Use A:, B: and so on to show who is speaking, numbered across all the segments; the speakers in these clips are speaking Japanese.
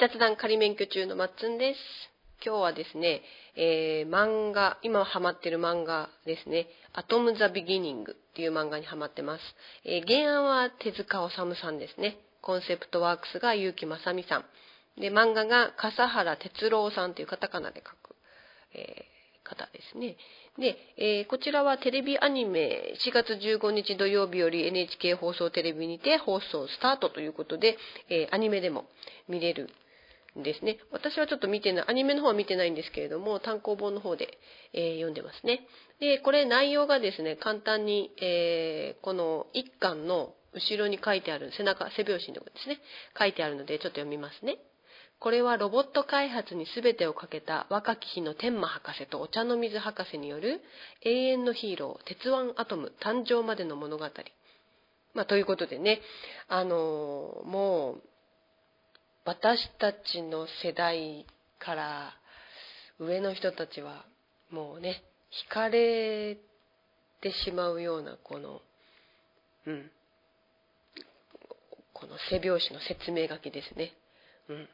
A: 雑談仮免許中のまっつんです。今日はですね、えー、漫画、今ハマってる漫画ですね、アトム・ザ・ビギニングっていう漫画にハマってます。えー、原案は手塚治虫さんですね。コンセプトワークスが結城正美さん。で、漫画が笠原哲郎さんというカタカナで書く、えー、方ですね。で、えー、こちらはテレビアニメ4月15日土曜日より NHK 放送テレビにて放送スタートということで、えー、アニメでも見れるですね。私はちょっと見てない、アニメの方は見てないんですけれども、単行本の方で、えー、読んでますね。で、これ内容がですね、簡単に、えーこの一巻の後ろに書いてある、背中、背表紙のとこですね、書いてあるので、ちょっと読みますね。これはロボット開発に全てをかけた若き日の天馬博士とお茶の水博士による永遠のヒーロー、鉄腕アトム誕生までの物語。まあ、ということでね、あのー、もう、私たちの世代から上の人たちは、もうね、惹かれてしまうような、この、うん、この背表紙の説明書きですね。うん。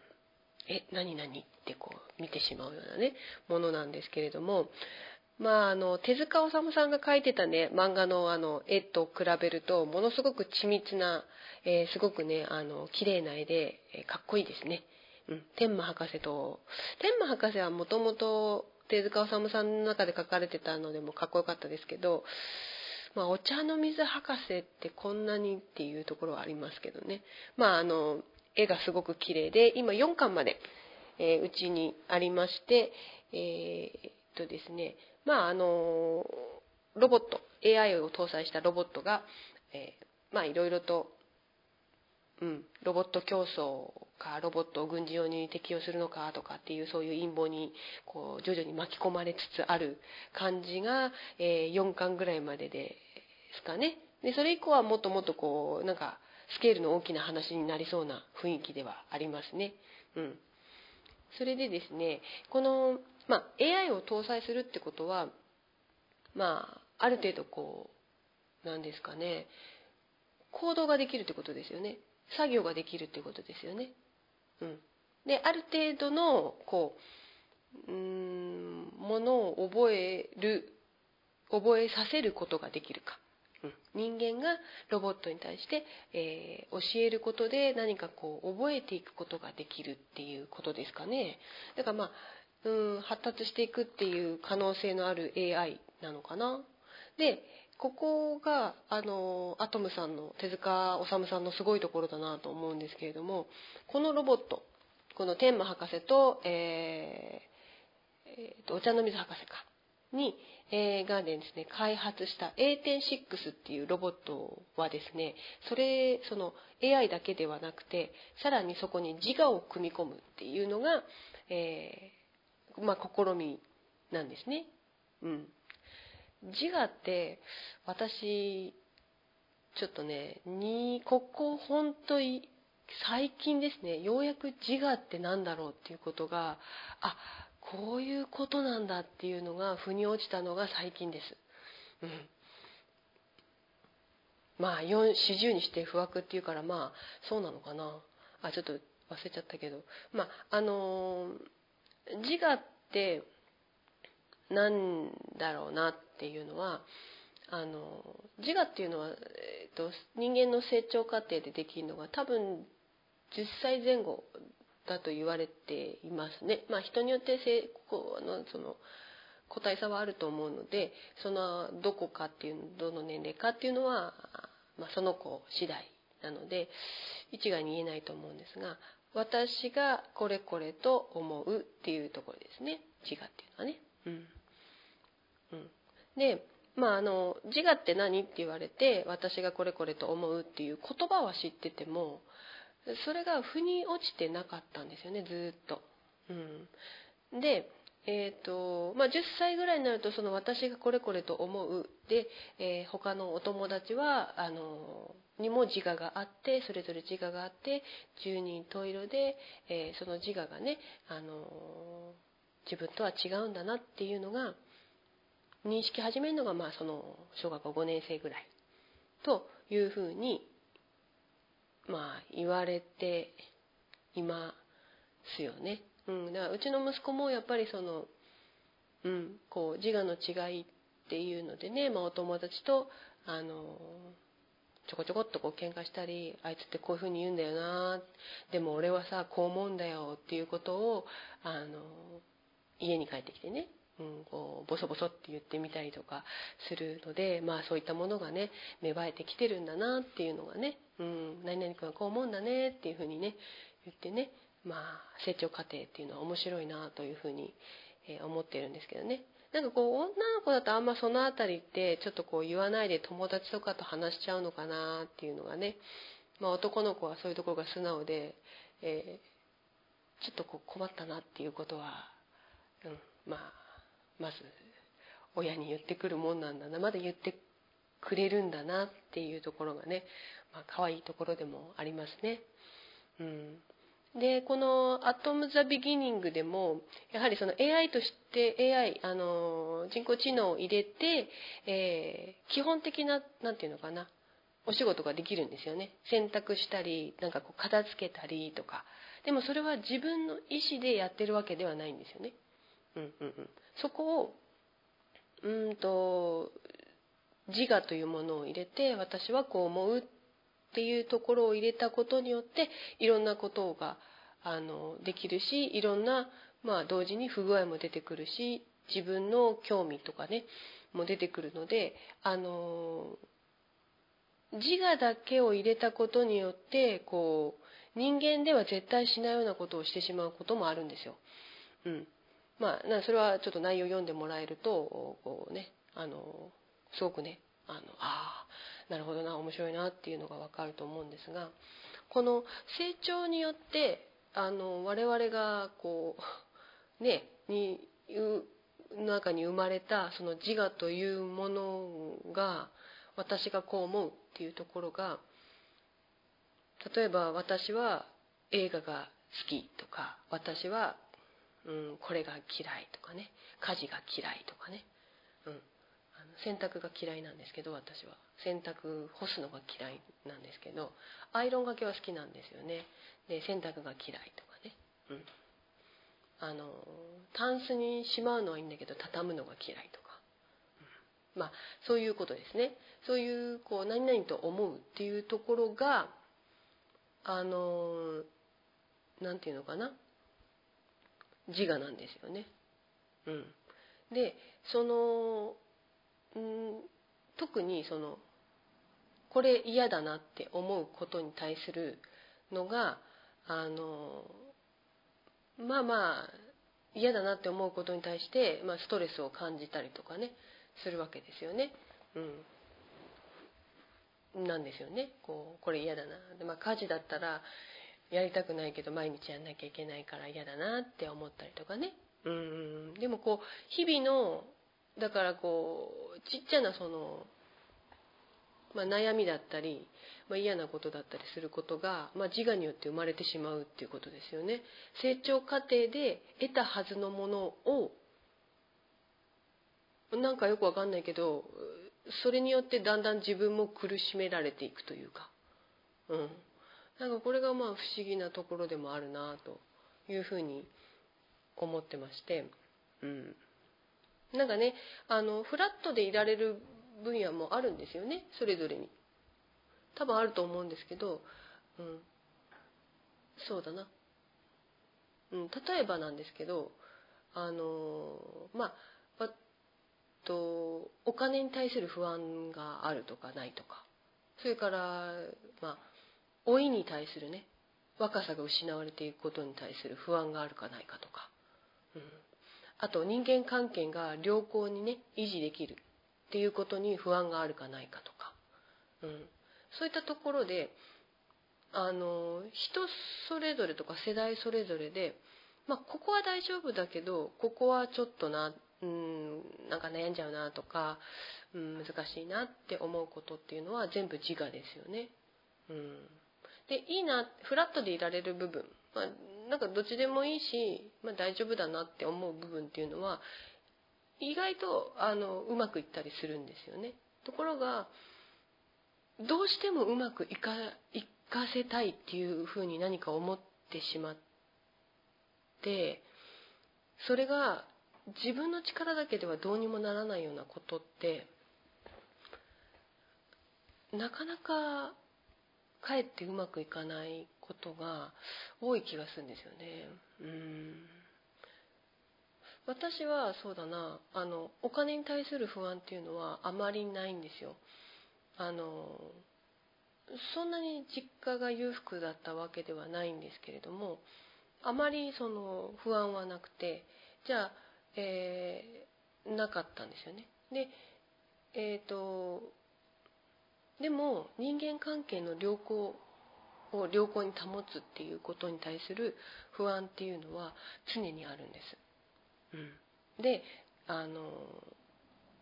A: え、何々ってこう見てしまうようなね、ものなんですけれども、まあ、あの、手塚治虫さんが描いてたね、漫画のあの、絵と比べると、ものすごく緻密な、えー、すごくね、あの、綺麗な絵で、えー、かっこいいですね。うん。天馬博士と、天馬博士はもともと手塚治虫さんの中で描かれてたのでもかっこよかったですけど、まあ、お茶の水博士ってこんなにっていうところはありますけどね。まあ、あの、絵がすごく綺麗で、今4巻まで、えー、うちにありまして、えー、とですね、まあ、あの、ロボット、AI を搭載したロボットが、えー、まあ、いろいろと、うん、ロボット競争か、ロボットを軍事用に適用するのかとかっていう、そういう陰謀に、こう、徐々に巻き込まれつつある感じが、えー、4巻ぐらいまでですかね。で、それ以降はもっともっとこう、なんか、スケールの大きな話になりそうな雰囲気ではありますね。うん。それでですね、この、まあ、AI を搭載するってことは、まあ、ある程度こう、なんですかね、行動ができるってことですよね。作業ができるってことですよね。うん。で、ある程度の、こう、うん、ものを覚える、覚えさせることができるか。うん人間がロボットに対して、えー、教えることで何かこう覚えていくことができるっていうことですかね。だからまあ、うん、発達していくっていう可能性のある AI なのかな。で、ここが、あの、アトムさんの、手塚治虫さんのすごいところだなと思うんですけれども、このロボット、この天馬博士と、えーえー、とお茶の水博士か、に、えー、ガーデンですね、開発した A106 っていうロボットはですね、それ、その AI だけではなくて、さらにそこに自我を組み込むっていうのが、えー、まあ、試みなんですね。うん。自我って、私、ちょっとね、に、ここ本当に最近ですね、ようやく自我って何だろうっていうことが、あ、こういうことなんだっていうのが腑に落ちたのが最近です。うん。まあ、四十にして不惑っていうから、まあ、そうなのかな。あ、ちょっと忘れちゃったけど。まあ、あのー、自我って、なんだろうなっていうのは、あの自我っていうのは、えーと人間の成長過程でできるのが多分10歳前後だと言われていますね。まあ、人によって成功のその個体差はあると思うのでそのどこかっていうどの年齢かっていうのは、まあ、その子次第なので一概に言えないと思うんですが私がこれこれと思うっていうところですね自我っていうのはね。うんうん、でまあ、あの自我って何って言われて私がこれこれと思うっていう言葉は知っててもそれが腑に落ちてなかったんですよねずっと。うん、で、えーとまあ、10歳ぐらいになるとその私がこれこれと思うで、えー、他のお友達はあのにも自我があってそれぞれ自我があって十人十色で、えー、その自我がねあの自分とは違うんだなっていうのが認識始めるのが、まあ、その小学校5年生ぐらいというふうにまあ言われていますよね。うん、だからうちの息子もやっぱりその、うん、こう自我の違いっていうのでね、まあ、お友達とあのちょこちょこっとこう喧嘩したりあいつってこういうふうに言うんだよなでも俺はさこう思うんだよっていうことをあの家に帰ってきてね、うん、こうボソボソって言ってみたりとかするのでまあそういったものがね芽生えてきてるんだなっていうのがね、うん、何々君はこう思うんだねっていうふうにね言ってねまあ成長過程っていうのは面白いなというふうに思ってるんですけどね。なんかこう女の子だとあんまその辺りってちょっとこう言わないで友達とかと話しちゃうのかなっていうのがね、まあ、男の子はそういうところが素直で、えー、ちょっとこう困ったなっていうことは、うん、まあまず親に言ってくるもんなんだなまだ言ってくれるんだなっていうところがね、まあ可愛いところでもありますね。うん、でこの「アトム・ザ・ビギニング」でもやはりその AI として AI あの人工知能を入れて、えー、基本的な何て言うのかなお仕事ができるんですよね。洗濯したりなんかこう片付けたりとか。でもそれは自分の意思でやってるわけではないんですよね。うんうんうん、そこをうんと自我というものを入れて私はこう思うっていうところを入れたことによっていろんなことがあのできるしいろんな、まあ、同時に不具合も出てくるし自分の興味とかねも出てくるのであの自我だけを入れたことによってこう人間では絶対しないようなことをしてしまうこともあるんですよ。うん、まあそれはちょっと内容読んでもらえるとこうねあのすごくねあのあなるほどな面白いなっていうのが分かると思うんですがこの成長によってあの我々がこう ねに中に生まれたその自我というものが私がこう思うっていうところが例えば私は映画が好きとか私は、うん、これが嫌いとかね家事が嫌いとかね、うん、洗濯が嫌いなんですけど私は。洗濯干すのが嫌いなんですけどアイロンがけは好きなんですよね。で洗濯が嫌いとかね。うん。あのタンスにしまうのはいいんだけど畳むのが嫌いとか、うん、まあそういうことですね。そういうこう何々と思うっていうところがあのなんていうのかな。自我なんですよね。うん。でそのうん特にそのこれ嫌だなって思うことに対するのがあのまあまあ嫌だなって思うことに対して、まあ、ストレスを感じたりとかねするわけですよね。うん、なんですよねこうこれ嫌だなで、まあ、家事だったらやりたくないけど毎日やんなきゃいけないから嫌だなって思ったりとかね。うん、でもこう日々のだからこうちっちゃなその、まあ、悩みだったり、まあ、嫌なことだったりすることが、まあ、自我によって生まれてしまうっていうことですよね。成長過程で得たはずのものをなんかよくわかんないけどそれによってだんだん自分も苦しめられていくというか、うん、なんかこれがまあ不思議なところでもあるなというふうに思ってまして、うん、なんかねあのフラットでいられる分野もあるんですよねそれぞれに。多分あると思うんですけど、うん、そうだな、うん、例えばなんですけどあのまあとお金に対する不安があるとかないとかそれからまあ老いに対するね若さが失われていくことに対する不安があるかないかとか、あと人間関係が良好にね維持できるっていうことに不安があるかないかとか、うん、そういったところであの人それぞれとか世代それぞれで、まあ、ここは大丈夫だけどここはちょっとな、うん、なんか悩んじゃうなとか、うん、難しいなって思うことっていうのは全部自我ですよね。うん、でいいなフラットでいられる部分、まあ、なんかどっちでもいいし、まあ、大丈夫だなって思う部分っていうのは意外とあのうまくいったりするんですよね。ところがどうしてもうまくいかいかせたいっていうふうに何か思ってしまっってそれが自分の力だけではどうにもならないようなことってなかなかかえってうまくいかないことが多い気がするんですよね。うん私はそうだなあのお金に対する不安っていうのはあまりないんですよ。あのそんなに実家が裕福だったわけではないんですけれどもあまりその不安はなくてじゃあ、えー、なかったんですよね。でえっ、ー、とでも人間関係の良好を良好に保つっていうことに対する不安っていうのは常にあるんです。うん、であの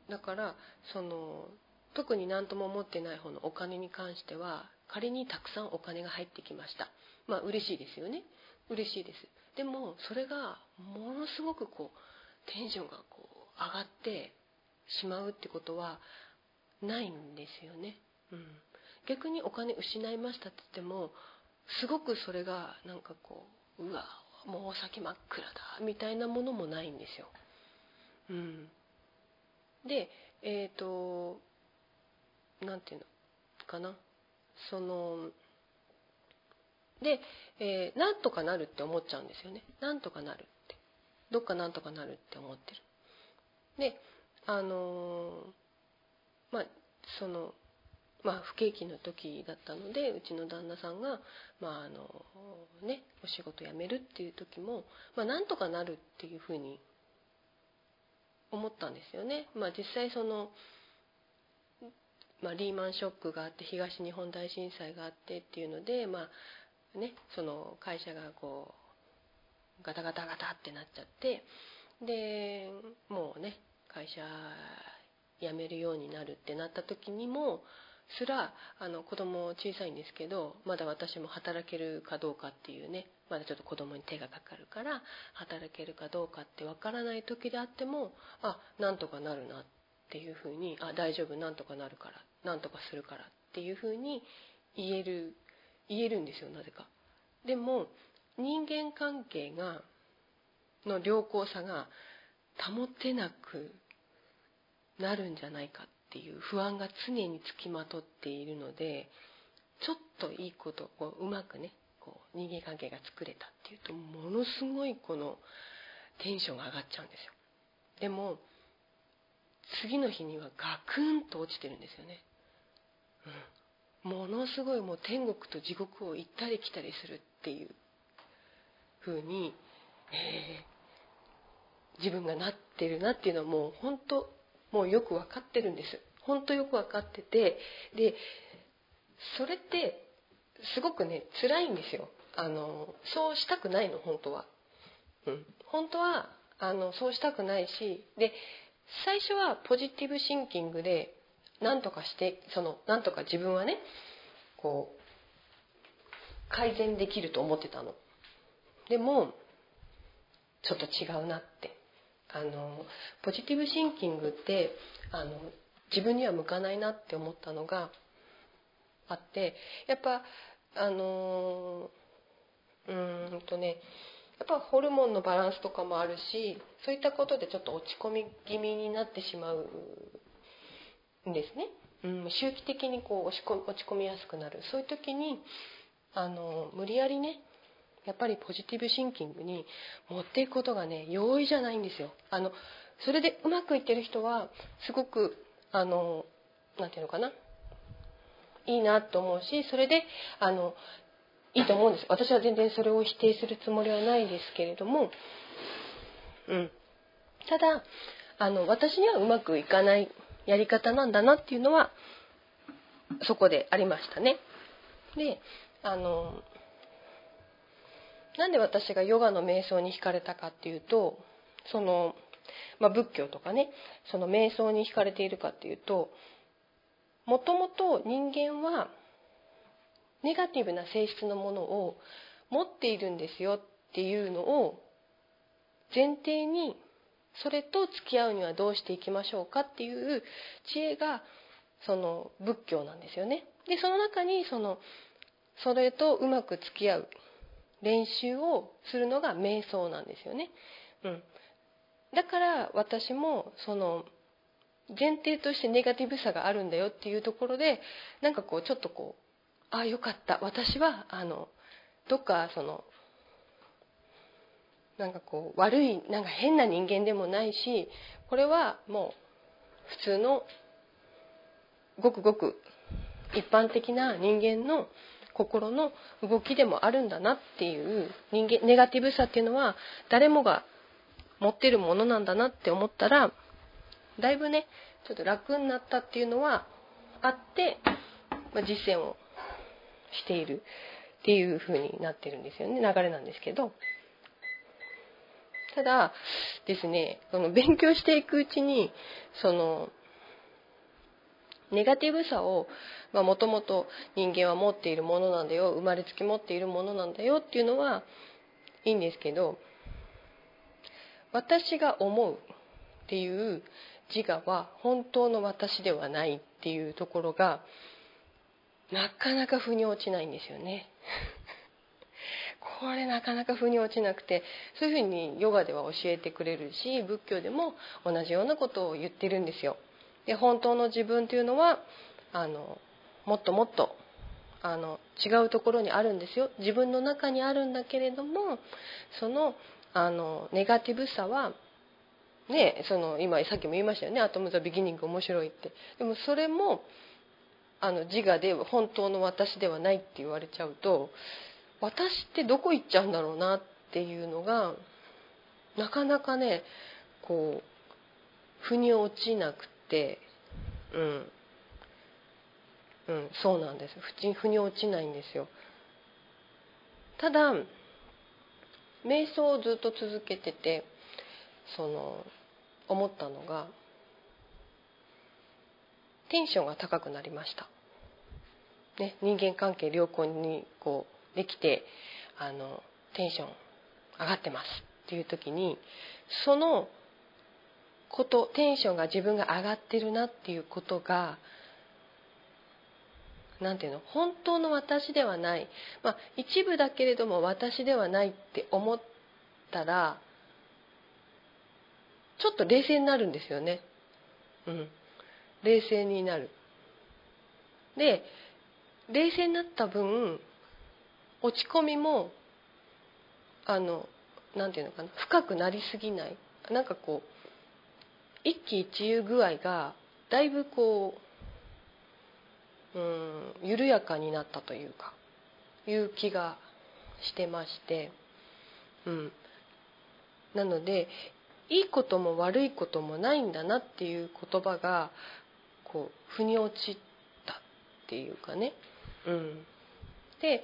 A: だからその特に何とも思ってない方のお金に関しては仮にたくさんお金が入ってきました。まあ嬉しいですよね。嬉しいです。でもそれがものすごくこうテンションがこう上がってしまうってことはないんですよね、うん、逆にお金失いましたって言ってもすごくそれがなんかこううわもう先真っ暗だみたいなものもないんですよ。うん、でえっ、ー、と何て言うのかな。そので、えー、なんとかなるって思っちゃうんですよね。なんとかなるって。どっかなんとかなるって思ってる。であのー、まあそのまあ、不景気の時だったのでうちの旦那さんが、まああのね、お仕事辞めるっていう時も、まあ、なんとかなるっていうふうに思ったんですよね。まあ、実際そのまあ、リーマンショックがあって東日本大震災があってっていうので、まあね、その会社がこうガタガタガタってなっちゃってでもうね会社辞めるようになるってなった時にもすらあの子供小さいんですけどまだ私も働けるかどうかっていうねまだちょっと子供に手がかかるから働けるかどうかってわからない時であってもあなんとかなるなっていうふうにあ大丈夫なんとかなるからなんとかするからっていうふうに言える言えるんですよなぜか。でも人間関係がの良好さが保てなくなるんじゃないかていう不安が常につきまとっているのでちょっといいことをうまくねこう人間関係が作れたっていうとものすごいこのテンションが上がっちゃうんですよ。でも次の日にはガクンと落ちてるんですよね、うん、ものすごいもう天国と地獄を行ったり来たりするっていう風に、えー、自分がなってるなっていうのはもう本当もうよく分かってるんです。本当よく分かっててでそれってすごくね辛いんですよ。あのそうしたくないの本当は、うん、本当はあのそうしたくないしで最初はポジティブシンキングで何とかしてその何とか自分はねこう改善できると思ってたの。でもちょっと違うなって。あのポジティブシンキングってあの自分には向かないなって思ったのがあってやっぱあのうんとねやっぱホルモンのバランスとかもあるしそういったことでちょっと落ち込み気味になってしまうんですね。うん、周期的にこう落ち込落ち込みやすくなるそういう時にあの無理やりねやっぱりポジティブシンキングに持っていくことがね容易じゃないんですよ。あのそれでうまくいってる人はすごくあのなていうのかな？いいなと思うしそれであのいいと思うんです私は全然それを否定するつもりはないですけれども、うん、ただあの私にはうまくいかないやり方なんだなっていうのはそこでありましたね。であのなんで私がヨガの瞑想に惹かれたかっていうとその、まあ、仏教とかねその瞑想に惹かれているかっていうともともと人間はネガティブな性質のものを持っているんですよっていうのを前提にそれと付き合うにはどうしていきましょうかっていう知恵がその仏教なんですよね。でその中にそのそれとうまく付き合う練習をするのが瞑想なんですよね。うん、だから私もその前提としてネガティブさがあるんだよっていうところでなんかこうちょっとこうああよかった私はあのどっかそのなんかこう悪いなんか変な人間でもないしこれはもう普通のごくごく一般的な人間の心の動きでもあるんだなっていう人間ネガティブさっていうのは誰もが持ってるものなんだなって思ったらだいぶねちょっと楽になったっていうのはあって、まあ、実践をしているっていう風になってるんですよね。流れなんですけど。ただですねその勉強していくうちにそのネガティブさをもともと人間は持っているものなんだよ生まれつき持っているものなんだよっていうのはいいんですけど私が思うっていう自我は本当の私ではないっていうところがなかなか腑に落ちないんですよね。これなかなか腑に落ちなくてそういうふうにヨガでは教えてくれるし仏教でも同じようなことを言ってるんですよ。で本当の自分というのはあのもっともっとあの違うところにあるんですよ。自分の中にあるんだけれどもそのあのネガティブさはねその今さっきも言いましたよね「アトム・ザ・ビギニング面白い」って。でもそれもあの自我で本当の私ではないって言われちゃうと私ってどこ行っちゃうんだろうなっていうのがなかなかねこう腑に落ちなくてうん。うんそうなんです。腑に落ちないんですよ。ただ瞑想をずっと続けててその思ったのがテンションが高くなりました、ね、人間関係良好にこうできてあのテンション上がってますっていう時にそのことテンションが自分が上がってるなっていうことが何ていうの？本当の私ではない、まあ、一部だけれども私ではないって思ったらちょっと冷静になるんですよね。うん、冷静になる。で冷静になった分落ち込みもあのなんていうのかな？深くなりすぎない。なんかこう一喜一憂具合がだいぶこううん緩やかになったというかいう気がしてまして、うん、なのでいいことも悪いこともないんだなっていう言葉がこう腑に落ちたっていうかね、うん、で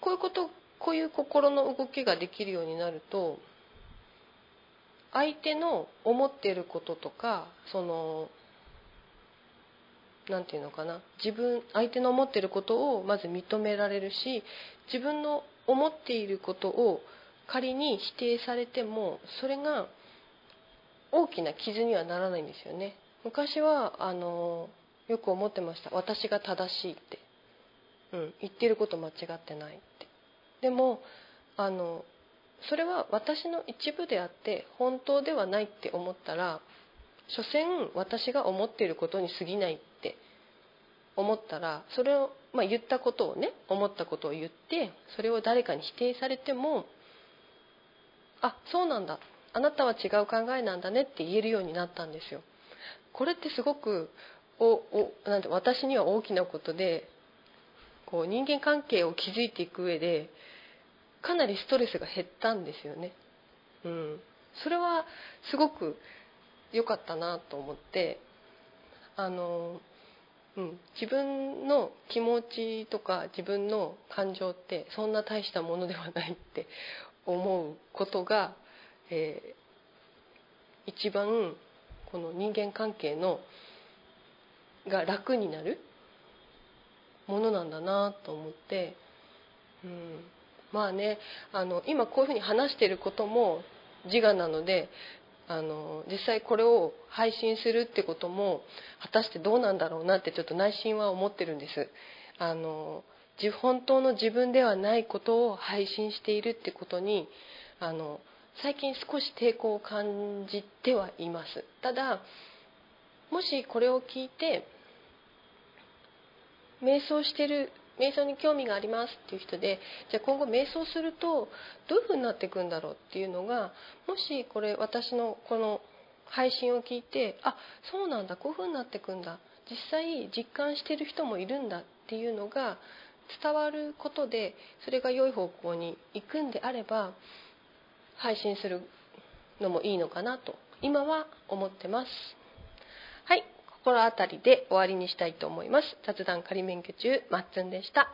A: こういうことこういう心の動きができるようになると相手の思ってることとかその何て言うのかな。自分相手の思ってることをまず認められるし自分の思っていることを仮に否定されてもそれが大きな傷にはならないんですよね。昔はあのよく思ってました。私が正しいって、うん、言ってること間違ってないって。でもあのそれは私の一部であって本当ではないって思ったら所詮私が思っていることに過ぎないって思ったらそれを、まあ、言ったことをね思ったことを言ってそれを誰かに否定されてもあそうなんだあなたは違う考えなんだねって言えるようになったんですよ。これってすごくおおなんて私には大きなことでこう人間関係を築いていく上でかなりストレスが減ったんですよね。うん、それはすごく良かったなと思ってあの、うん、自分の気持ちとか自分の感情ってそんな大したものではないって思うことが、えー、一番この人間関係のが楽になるものなんだなと思って、うん、まあねあの今こういうふうに話してることも自我なのであの実際これを配信するってことも果たしてどうなんだろうなってちょっと内心は思ってるんです。あの本当の自分ではないことを配信しているってことにあの最近少し抵抗を感じてはいますただもしこれを聞いて瞑想してる瞑想に興味がありますっていう人でじゃあ今後瞑想するとどういうふうになっていくんだろうっていうのがもしこれ私のこの配信を聞いてあそうなんだこういうふうになっていくんだ実際実感してる人もいるんだっていうのが伝わることでそれが良い方向に行くんであれば配信するのもいいのかなと今は思ってます。心あたりで終わりにしたいと思います。雑談仮免許中まっつんでした。